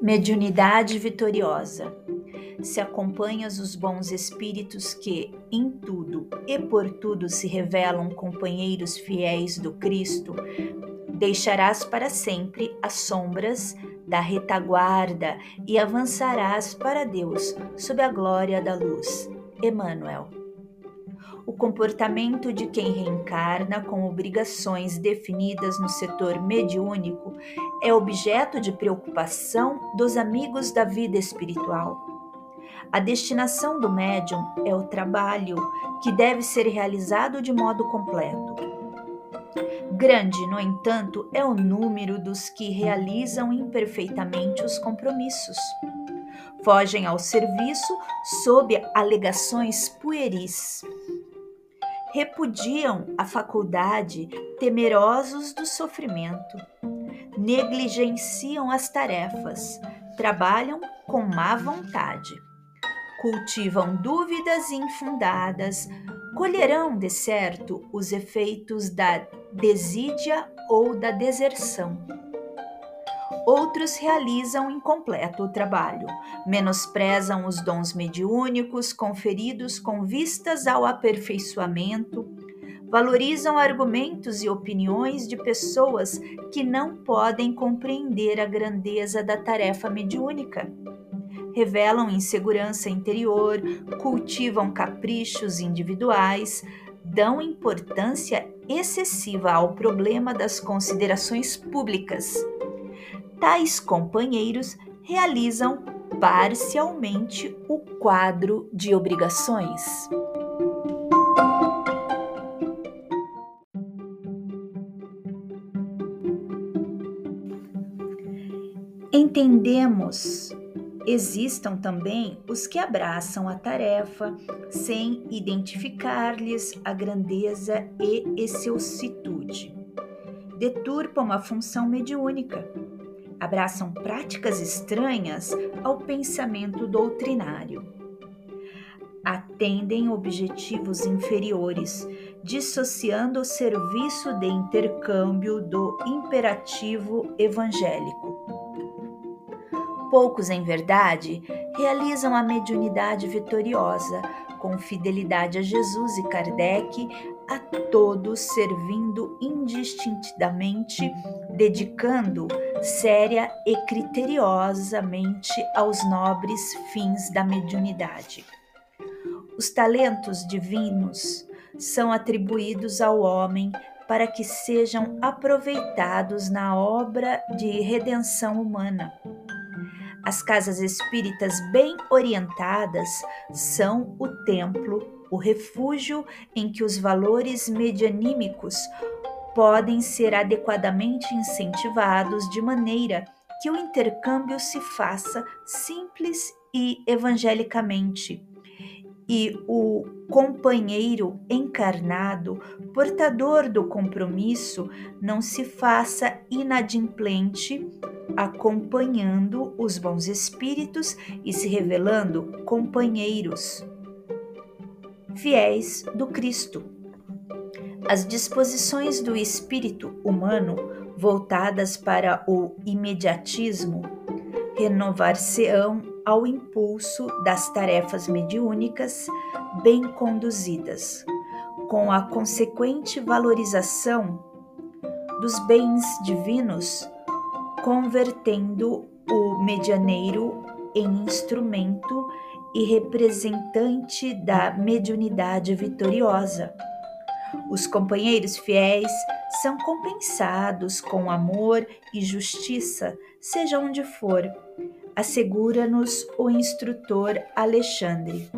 Mediunidade vitoriosa. Se acompanhas os bons espíritos que, em tudo e por tudo, se revelam companheiros fiéis do Cristo, deixarás para sempre as sombras da retaguarda e avançarás para Deus sob a glória da luz. Emmanuel o comportamento de quem reencarna com obrigações definidas no setor mediúnico é objeto de preocupação dos amigos da vida espiritual. A destinação do médium é o trabalho que deve ser realizado de modo completo. Grande, no entanto, é o número dos que realizam imperfeitamente os compromissos. Fogem ao serviço sob alegações pueris repudiam a faculdade temerosos do sofrimento, negligenciam as tarefas, trabalham com má vontade, cultivam dúvidas infundadas, colherão de certo os efeitos da desídia ou da deserção Outros realizam incompleto o trabalho, menosprezam os dons mediúnicos conferidos com vistas ao aperfeiçoamento, valorizam argumentos e opiniões de pessoas que não podem compreender a grandeza da tarefa mediúnica. Revelam insegurança interior, cultivam caprichos individuais, dão importância excessiva ao problema das considerações públicas tais companheiros realizam parcialmente o quadro de obrigações. Entendemos existam também os que abraçam a tarefa sem identificar-lhes a grandeza e excelsitude. Deturpam a função mediúnica, abraçam práticas estranhas ao pensamento doutrinário. Atendem objetivos inferiores, dissociando o serviço de intercâmbio do imperativo evangélico. Poucos, em verdade, realizam a mediunidade vitoriosa, com fidelidade a Jesus e Kardec, a todos servindo indistintamente, dedicando séria e criteriosamente aos nobres fins da mediunidade. Os talentos divinos são atribuídos ao homem para que sejam aproveitados na obra de redenção humana as casas espíritas bem orientadas são o templo, o refúgio em que os valores medianímicos podem ser adequadamente incentivados de maneira que o intercâmbio se faça simples e evangelicamente, e o companheiro encarnado, portador do compromisso, não se faça inadimplente acompanhando os bons espíritos e se revelando companheiros fiéis do Cristo. As disposições do espírito humano voltadas para o imediatismo renovar-se-ão ao impulso das tarefas mediúnicas bem conduzidas, com a consequente valorização dos bens divinos convertendo o medianeiro em instrumento e representante da mediunidade vitoriosa. Os companheiros fiéis são compensados com amor e justiça, seja onde for, assegura-nos o instrutor Alexandre.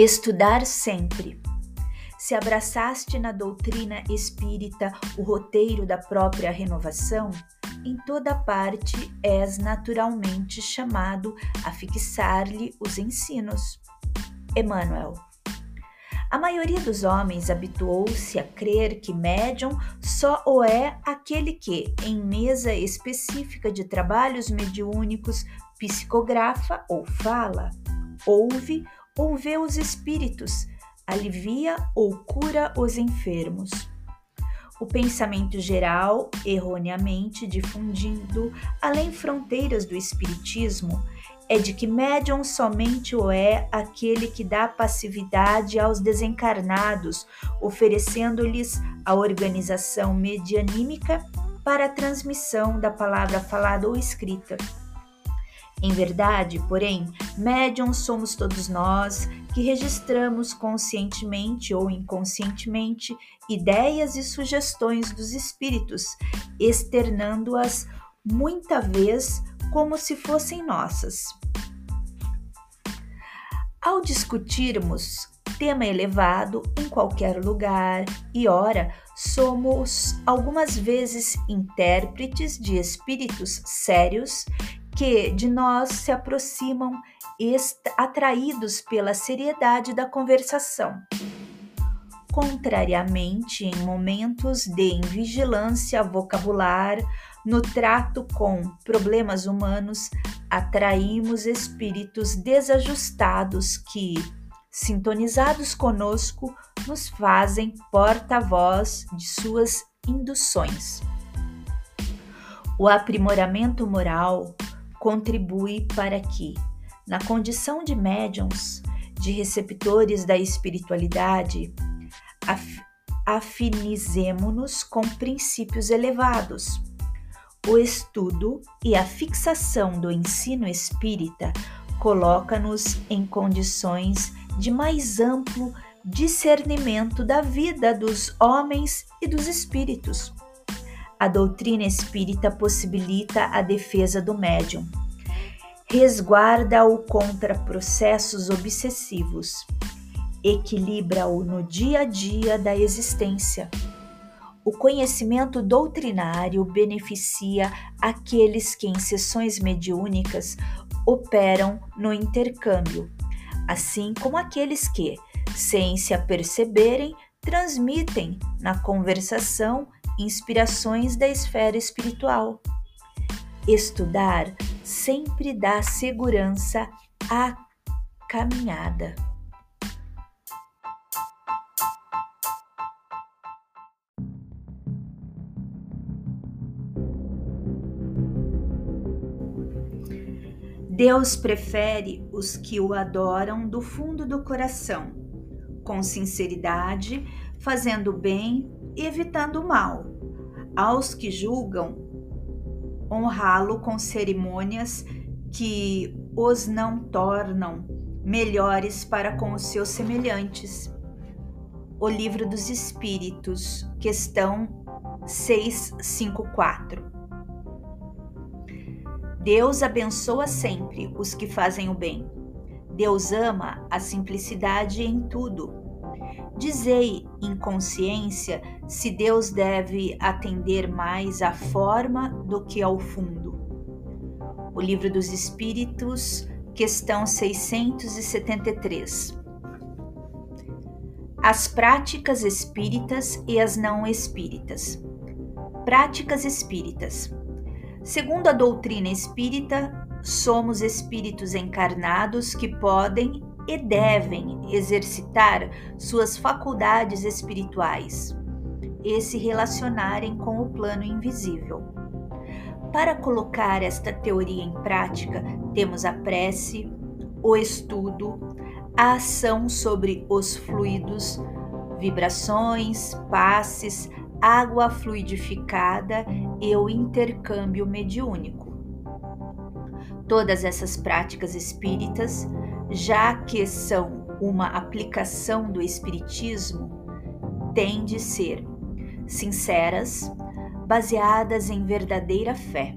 Estudar sempre. Se abraçaste na doutrina espírita o roteiro da própria renovação, em toda parte és naturalmente chamado a fixar-lhe os ensinos. Emmanuel. A maioria dos homens habituou-se a crer que médium só o é aquele que, em mesa específica de trabalhos mediúnicos, psicografa ou fala ouve ou vê os espíritos, alivia ou cura os enfermos. O pensamento geral, erroneamente difundido além fronteiras do espiritismo, é de que médium somente o é aquele que dá passividade aos desencarnados, oferecendo-lhes a organização medianímica para a transmissão da palavra falada ou escrita. Em verdade, porém, médiums somos todos nós que registramos conscientemente ou inconscientemente ideias e sugestões dos espíritos, externando-as muita vez como se fossem nossas. Ao discutirmos tema elevado em qualquer lugar e hora, somos algumas vezes intérpretes de espíritos sérios que de nós se aproximam atraídos pela seriedade da conversação. Contrariamente, em momentos de invigilância vocabular, no trato com problemas humanos, atraímos espíritos desajustados que, sintonizados conosco, nos fazem porta-voz de suas induções. O aprimoramento moral contribui para que, na condição de médiums, de receptores da espiritualidade, af afinizemo-nos com princípios elevados. O estudo e a fixação do ensino espírita coloca-nos em condições de mais amplo discernimento da vida dos homens e dos espíritos a doutrina espírita possibilita a defesa do médium, resguarda-o contra processos obsessivos, equilibra-o no dia a dia da existência. O conhecimento doutrinário beneficia aqueles que, em sessões mediúnicas, operam no intercâmbio, assim como aqueles que, sem se aperceberem, transmitem na conversação inspirações da esfera espiritual. Estudar sempre dá segurança à caminhada. Deus prefere os que o adoram do fundo do coração, com sinceridade, fazendo bem evitando o mal. Aos que julgam, honrá-lo com cerimônias que os não tornam melhores para com os seus semelhantes. O Livro dos Espíritos, questão 654. Deus abençoa sempre os que fazem o bem. Deus ama a simplicidade em tudo Dizei, em consciência, se Deus deve atender mais à forma do que ao fundo. O Livro dos Espíritos, questão 673. As práticas espíritas e as não espíritas. Práticas espíritas. Segundo a doutrina espírita, somos espíritos encarnados que podem e devem exercitar suas faculdades espirituais e se relacionarem com o plano invisível. Para colocar esta teoria em prática, temos a prece, o estudo, a ação sobre os fluidos, vibrações, passes, água fluidificada e o intercâmbio mediúnico. Todas essas práticas espíritas já que são uma aplicação do Espiritismo, têm de ser sinceras, baseadas em verdadeira fé,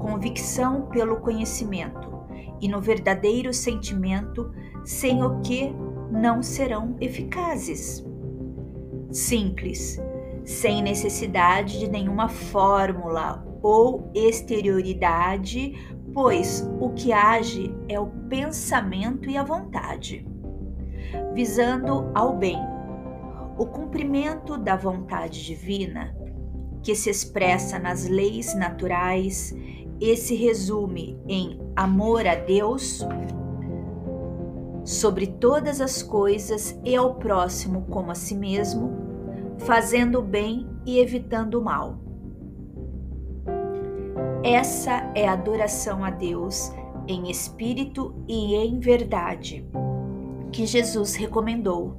convicção pelo conhecimento e no verdadeiro sentimento, sem o que não serão eficazes. Simples, sem necessidade de nenhuma fórmula ou exterioridade pois o que age é o pensamento e a vontade, visando ao bem, o cumprimento da vontade divina, que se expressa nas leis naturais e se resume em amor a Deus, sobre todas as coisas e ao próximo como a si mesmo, fazendo o bem e evitando o mal. Essa é a adoração a Deus em espírito e em verdade, que Jesus recomendou.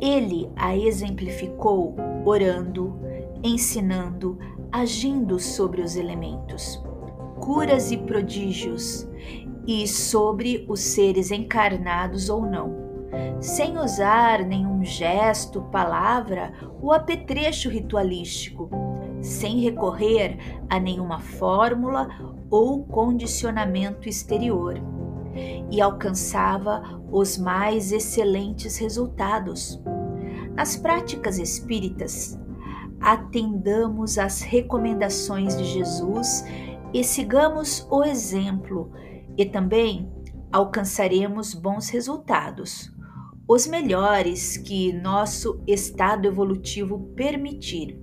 Ele a exemplificou orando, ensinando, agindo sobre os elementos, curas e prodígios, e sobre os seres encarnados ou não, sem usar nenhum gesto, palavra ou apetrecho ritualístico, sem recorrer a nenhuma fórmula ou condicionamento exterior, e alcançava os mais excelentes resultados. Nas práticas espíritas, atendamos às recomendações de Jesus e sigamos o exemplo, e também alcançaremos bons resultados, os melhores que nosso estado evolutivo permitir.